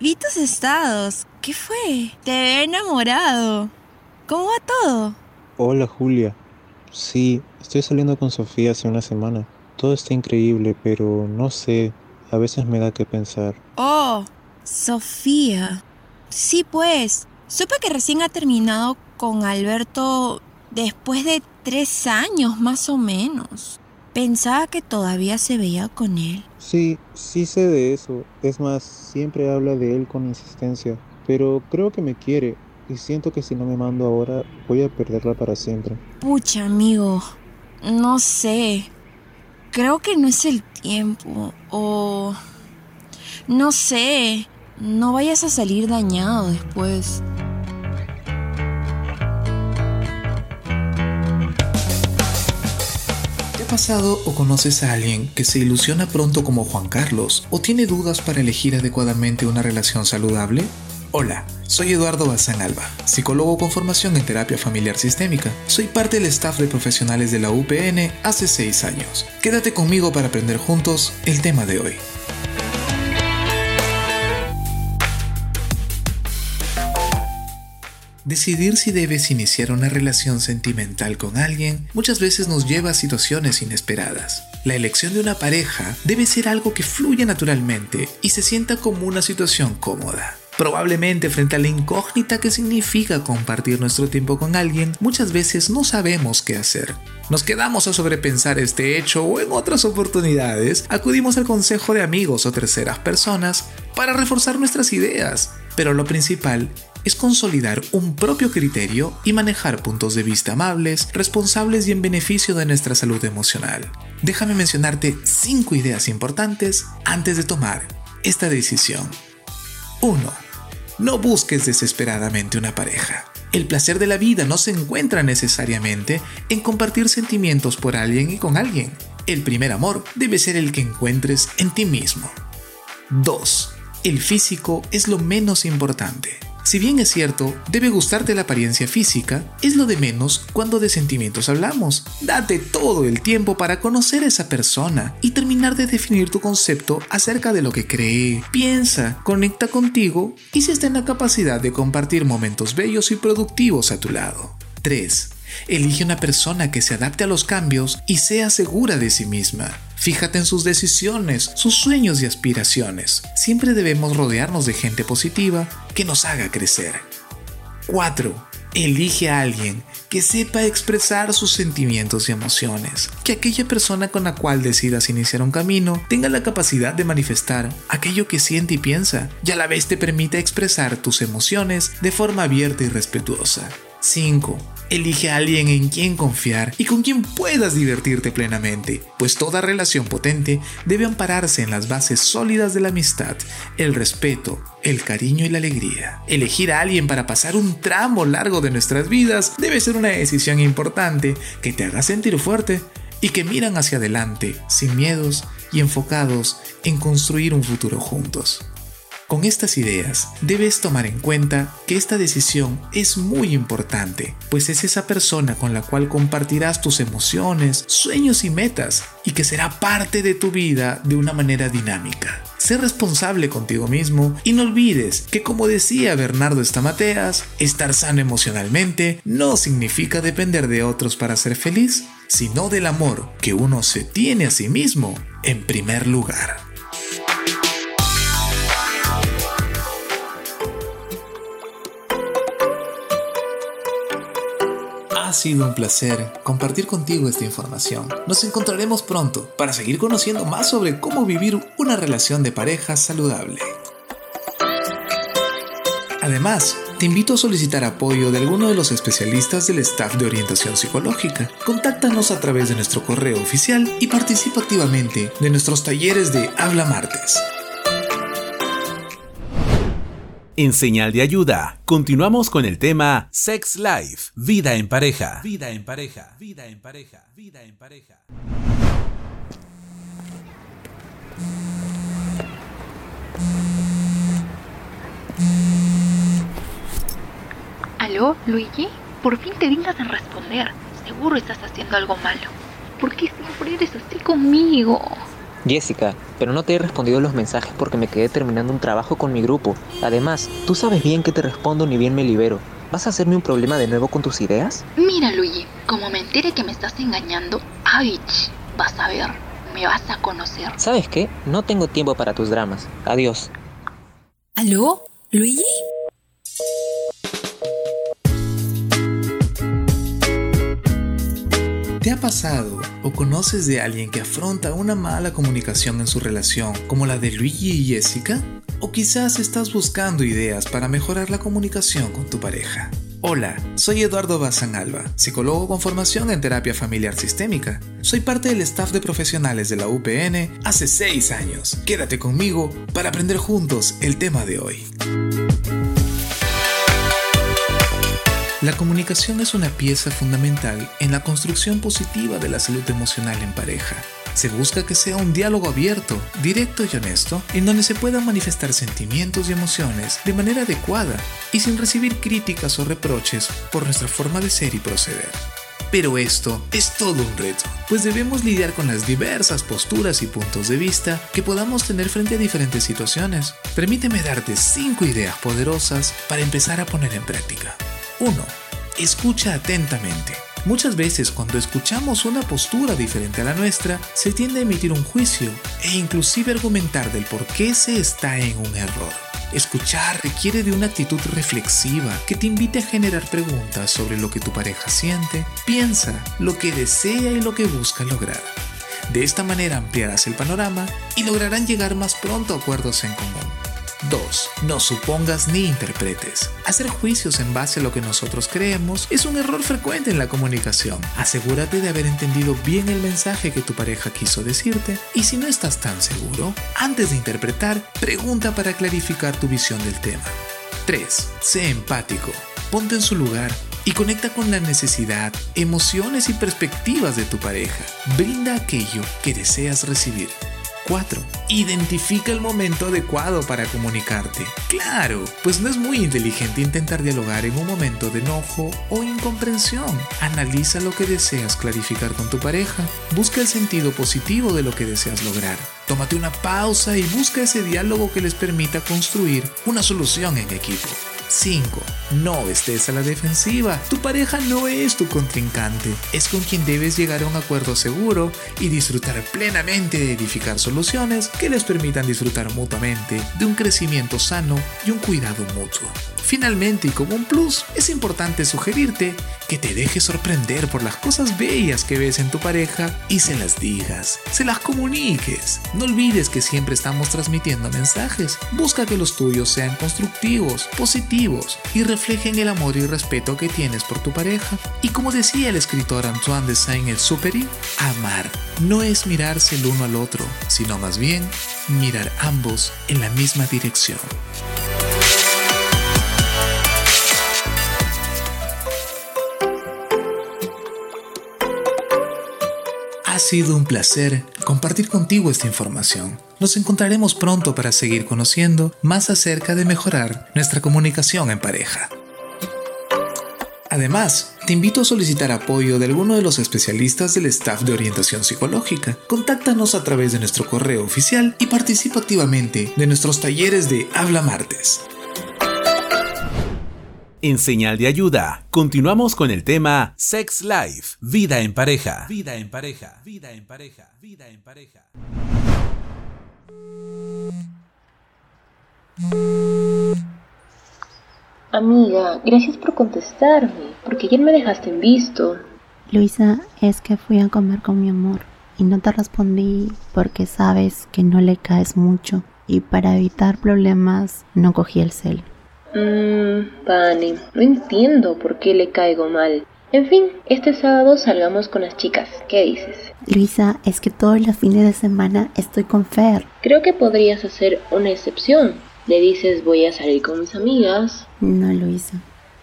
vi tus estados. ¿Qué fue? Te he enamorado. ¿Cómo va todo? Hola Julia. Sí, estoy saliendo con Sofía hace una semana. Todo está increíble, pero no sé, a veces me da que pensar. Oh, Sofía. Sí, pues. Supe que recién ha terminado con Alberto después de tres años más o menos. Pensaba que todavía se veía con él. Sí, sí sé de eso. Es más, siempre habla de él con insistencia. Pero creo que me quiere. Y siento que si no me mando ahora, voy a perderla para siempre. Pucha, amigo. No sé. Creo que no es el tiempo. O... No sé. No vayas a salir dañado después. Pasado o conoces a alguien que se ilusiona pronto como Juan Carlos o tiene dudas para elegir adecuadamente una relación saludable? Hola, soy Eduardo Bazán Alba, psicólogo con formación en terapia familiar sistémica. Soy parte del staff de profesionales de la UPN hace 6 años. Quédate conmigo para aprender juntos el tema de hoy. Decidir si debes iniciar una relación sentimental con alguien muchas veces nos lleva a situaciones inesperadas. La elección de una pareja debe ser algo que fluya naturalmente y se sienta como una situación cómoda. Probablemente frente a la incógnita que significa compartir nuestro tiempo con alguien, muchas veces no sabemos qué hacer. Nos quedamos a sobrepensar este hecho o en otras oportunidades acudimos al consejo de amigos o terceras personas para reforzar nuestras ideas. Pero lo principal es consolidar un propio criterio y manejar puntos de vista amables, responsables y en beneficio de nuestra salud emocional. Déjame mencionarte 5 ideas importantes antes de tomar esta decisión. 1 no busques desesperadamente una pareja. El placer de la vida no se encuentra necesariamente en compartir sentimientos por alguien y con alguien. El primer amor debe ser el que encuentres en ti mismo. 2. El físico es lo menos importante. Si bien es cierto, debe gustarte la apariencia física, es lo de menos cuando de sentimientos hablamos. Date todo el tiempo para conocer a esa persona y terminar de definir tu concepto acerca de lo que cree, piensa, conecta contigo y si está en la capacidad de compartir momentos bellos y productivos a tu lado. 3. Elige una persona que se adapte a los cambios y sea segura de sí misma. Fíjate en sus decisiones, sus sueños y aspiraciones. Siempre debemos rodearnos de gente positiva que nos haga crecer. 4. Elige a alguien que sepa expresar sus sentimientos y emociones. Que aquella persona con la cual decidas iniciar un camino tenga la capacidad de manifestar aquello que siente y piensa y a la vez te permita expresar tus emociones de forma abierta y respetuosa. 5. Elige a alguien en quien confiar y con quien puedas divertirte plenamente, pues toda relación potente debe ampararse en las bases sólidas de la amistad, el respeto, el cariño y la alegría. Elegir a alguien para pasar un tramo largo de nuestras vidas debe ser una decisión importante que te haga sentir fuerte y que miran hacia adelante, sin miedos y enfocados en construir un futuro juntos. Con estas ideas, debes tomar en cuenta que esta decisión es muy importante, pues es esa persona con la cual compartirás tus emociones, sueños y metas, y que será parte de tu vida de una manera dinámica. Sé responsable contigo mismo y no olvides que como decía Bernardo Estamateas, estar sano emocionalmente no significa depender de otros para ser feliz, sino del amor que uno se tiene a sí mismo en primer lugar. Ha sido un placer compartir contigo esta información. Nos encontraremos pronto para seguir conociendo más sobre cómo vivir una relación de pareja saludable. Además, te invito a solicitar apoyo de alguno de los especialistas del staff de orientación psicológica. Contáctanos a través de nuestro correo oficial y participa activamente de nuestros talleres de Habla Martes. En señal de ayuda, continuamos con el tema Sex Life, vida en pareja. Vida en pareja, vida en pareja, vida en pareja. ¿Aló, Luigi? Por fin te dignas en responder. Seguro estás haciendo algo malo. ¿Por qué siempre eres así conmigo? Jessica, pero no te he respondido los mensajes porque me quedé terminando un trabajo con mi grupo. Además, tú sabes bien que te respondo ni bien me libero. ¿Vas a hacerme un problema de nuevo con tus ideas? Mira, Luigi, como me entere que me estás engañando, ¡Avich! Vas a ver, me vas a conocer. ¿Sabes qué? No tengo tiempo para tus dramas. Adiós. ¿Aló? ¿Luigi? Pasado o conoces de alguien que afronta una mala comunicación en su relación, como la de Luigi y Jessica? ¿O quizás estás buscando ideas para mejorar la comunicación con tu pareja? Hola, soy Eduardo Bazán Alba, psicólogo con formación en terapia familiar sistémica. Soy parte del staff de profesionales de la UPN hace 6 años. Quédate conmigo para aprender juntos el tema de hoy. La comunicación es una pieza fundamental en la construcción positiva de la salud emocional en pareja. Se busca que sea un diálogo abierto, directo y honesto, en donde se puedan manifestar sentimientos y emociones de manera adecuada y sin recibir críticas o reproches por nuestra forma de ser y proceder. Pero esto es todo un reto, pues debemos lidiar con las diversas posturas y puntos de vista que podamos tener frente a diferentes situaciones. Permíteme darte 5 ideas poderosas para empezar a poner en práctica. 1. Escucha atentamente. Muchas veces cuando escuchamos una postura diferente a la nuestra, se tiende a emitir un juicio e inclusive argumentar del por qué se está en un error. Escuchar requiere de una actitud reflexiva que te invite a generar preguntas sobre lo que tu pareja siente, piensa, lo que desea y lo que busca lograr. De esta manera ampliarás el panorama y lograrán llegar más pronto a acuerdos en común. 2. No supongas ni interpretes. Hacer juicios en base a lo que nosotros creemos es un error frecuente en la comunicación. Asegúrate de haber entendido bien el mensaje que tu pareja quiso decirte y si no estás tan seguro, antes de interpretar, pregunta para clarificar tu visión del tema. 3. Sé empático. Ponte en su lugar y conecta con la necesidad, emociones y perspectivas de tu pareja. Brinda aquello que deseas recibir. 4. Identifica el momento adecuado para comunicarte. Claro, pues no es muy inteligente intentar dialogar en un momento de enojo o incomprensión. Analiza lo que deseas clarificar con tu pareja. Busca el sentido positivo de lo que deseas lograr. Tómate una pausa y busca ese diálogo que les permita construir una solución en equipo. 5. No estés a la defensiva. Tu pareja no es tu contrincante. Es con quien debes llegar a un acuerdo seguro y disfrutar plenamente de edificar soluciones que les permitan disfrutar mutuamente de un crecimiento sano y un cuidado mutuo. Finalmente, y como un plus, es importante sugerirte que te dejes sorprender por las cosas bellas que ves en tu pareja y se las digas, se las comuniques. No olvides que siempre estamos transmitiendo mensajes. Busca que los tuyos sean constructivos, positivos y reflejen el amor y respeto que tienes por tu pareja. Y como decía el escritor Antoine de Saint-Exupéry, amar no es mirarse el uno al otro, sino más bien mirar ambos en la misma dirección. Sido un placer compartir contigo esta información. Nos encontraremos pronto para seguir conociendo más acerca de mejorar nuestra comunicación en pareja. Además, te invito a solicitar apoyo de alguno de los especialistas del staff de orientación psicológica. Contáctanos a través de nuestro correo oficial y participa activamente de nuestros talleres de Habla Martes. En señal de ayuda, continuamos con el tema Sex Life, vida en pareja. Vida en pareja, vida en pareja, vida en pareja. Amiga, gracias por contestarme, porque ayer me dejaste en visto. Luisa, es que fui a comer con mi amor y no te respondí porque sabes que no le caes mucho y para evitar problemas no cogí el cel. Mmm, Pani, no entiendo por qué le caigo mal. En fin, este sábado salgamos con las chicas. ¿Qué dices? Luisa, es que todos los fines de semana estoy con Fer. Creo que podrías hacer una excepción. Le dices voy a salir con mis amigas. No hice.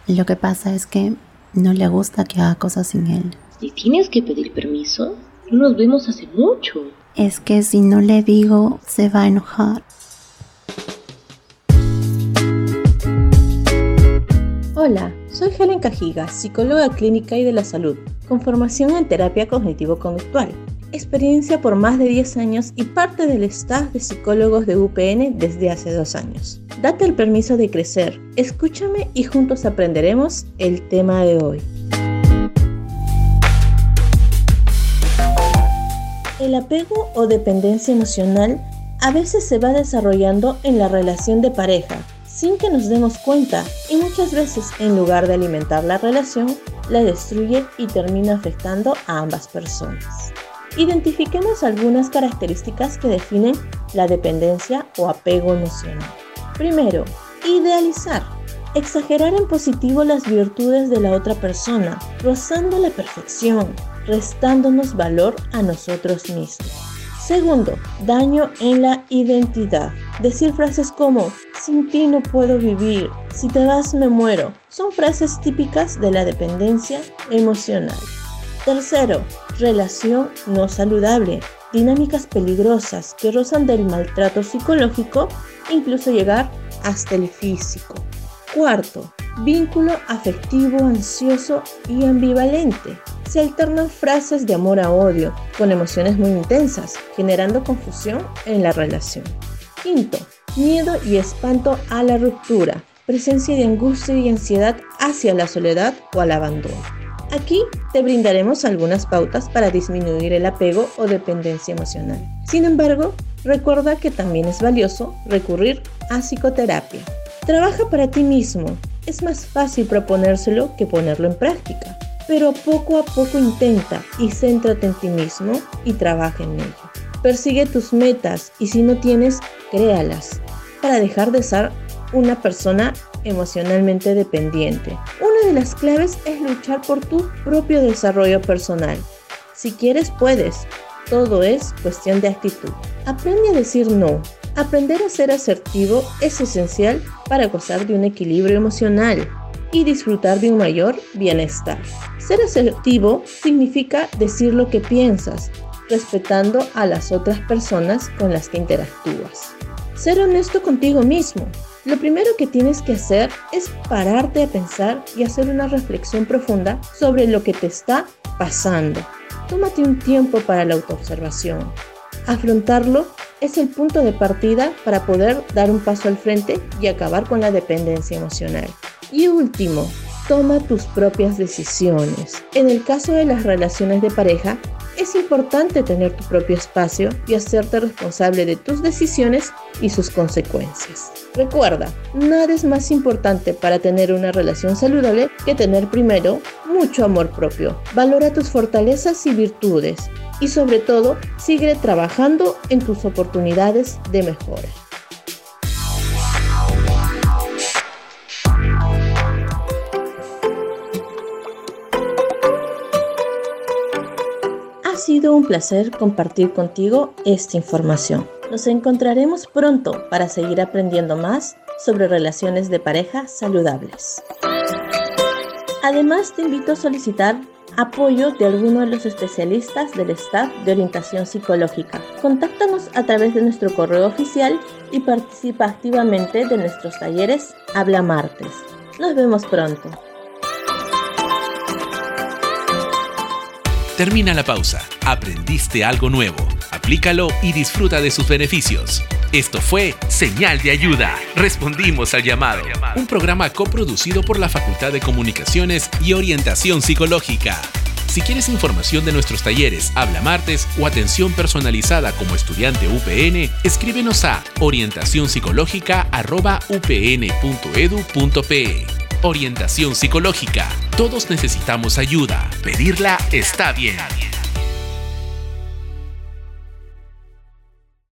Lo que pasa es que no le gusta que haga cosas sin él. ¿Y tienes que pedir permiso? No nos vemos hace mucho. Es que si no le digo, se va a enojar. Hola, soy Helen Cajiga, psicóloga clínica y de la salud, con formación en terapia cognitivo-conductual, experiencia por más de 10 años y parte del staff de psicólogos de UPN desde hace dos años. Date el permiso de crecer, escúchame y juntos aprenderemos el tema de hoy. El apego o dependencia emocional a veces se va desarrollando en la relación de pareja sin que nos demos cuenta y muchas veces en lugar de alimentar la relación, la destruye y termina afectando a ambas personas. Identifiquemos algunas características que definen la dependencia o apego emocional. Primero, idealizar. Exagerar en positivo las virtudes de la otra persona, rozando la perfección, restándonos valor a nosotros mismos. Segundo, daño en la identidad. Decir frases como, sin ti no puedo vivir, si te vas me muero, son frases típicas de la dependencia emocional. Tercero, relación no saludable. Dinámicas peligrosas que rozan del maltrato psicológico, incluso llegar hasta el físico. Cuarto, vínculo afectivo ansioso y ambivalente. Se alternan frases de amor a odio con emociones muy intensas, generando confusión en la relación. Quinto, miedo y espanto a la ruptura, presencia de angustia y ansiedad hacia la soledad o al abandono. Aquí te brindaremos algunas pautas para disminuir el apego o dependencia emocional. Sin embargo, recuerda que también es valioso recurrir a psicoterapia. Trabaja para ti mismo. Es más fácil proponérselo que ponerlo en práctica pero poco a poco intenta y céntrate en ti mismo y trabaja en ello. Persigue tus metas y si no tienes, créalas para dejar de ser una persona emocionalmente dependiente. Una de las claves es luchar por tu propio desarrollo personal. Si quieres, puedes. Todo es cuestión de actitud. Aprende a decir no. Aprender a ser asertivo es esencial para gozar de un equilibrio emocional y disfrutar de un mayor bienestar. Ser asertivo significa decir lo que piensas, respetando a las otras personas con las que interactúas. Ser honesto contigo mismo. Lo primero que tienes que hacer es pararte a pensar y hacer una reflexión profunda sobre lo que te está pasando. Tómate un tiempo para la autoobservación. Afrontarlo es el punto de partida para poder dar un paso al frente y acabar con la dependencia emocional. Y último, toma tus propias decisiones. En el caso de las relaciones de pareja, es importante tener tu propio espacio y hacerte responsable de tus decisiones y sus consecuencias. Recuerda, nada es más importante para tener una relación saludable que tener primero mucho amor propio. Valora tus fortalezas y virtudes y sobre todo sigue trabajando en tus oportunidades de mejora. Sido un placer compartir contigo esta información. Nos encontraremos pronto para seguir aprendiendo más sobre relaciones de pareja saludables. Además, te invito a solicitar apoyo de alguno de los especialistas del staff de orientación psicológica. Contáctanos a través de nuestro correo oficial y participa activamente de nuestros talleres Habla Martes. Nos vemos pronto. Termina la pausa. Aprendiste algo nuevo. Aplícalo y disfruta de sus beneficios. Esto fue Señal de Ayuda. Respondimos al llamado. Un programa coproducido por la Facultad de Comunicaciones y Orientación Psicológica. Si quieres información de nuestros talleres Habla Martes o atención personalizada como estudiante UPN, escríbenos a orientacionpsicológica.upn.edu.pe. Orientación psicológica. Todos necesitamos ayuda. Pedirla está bien.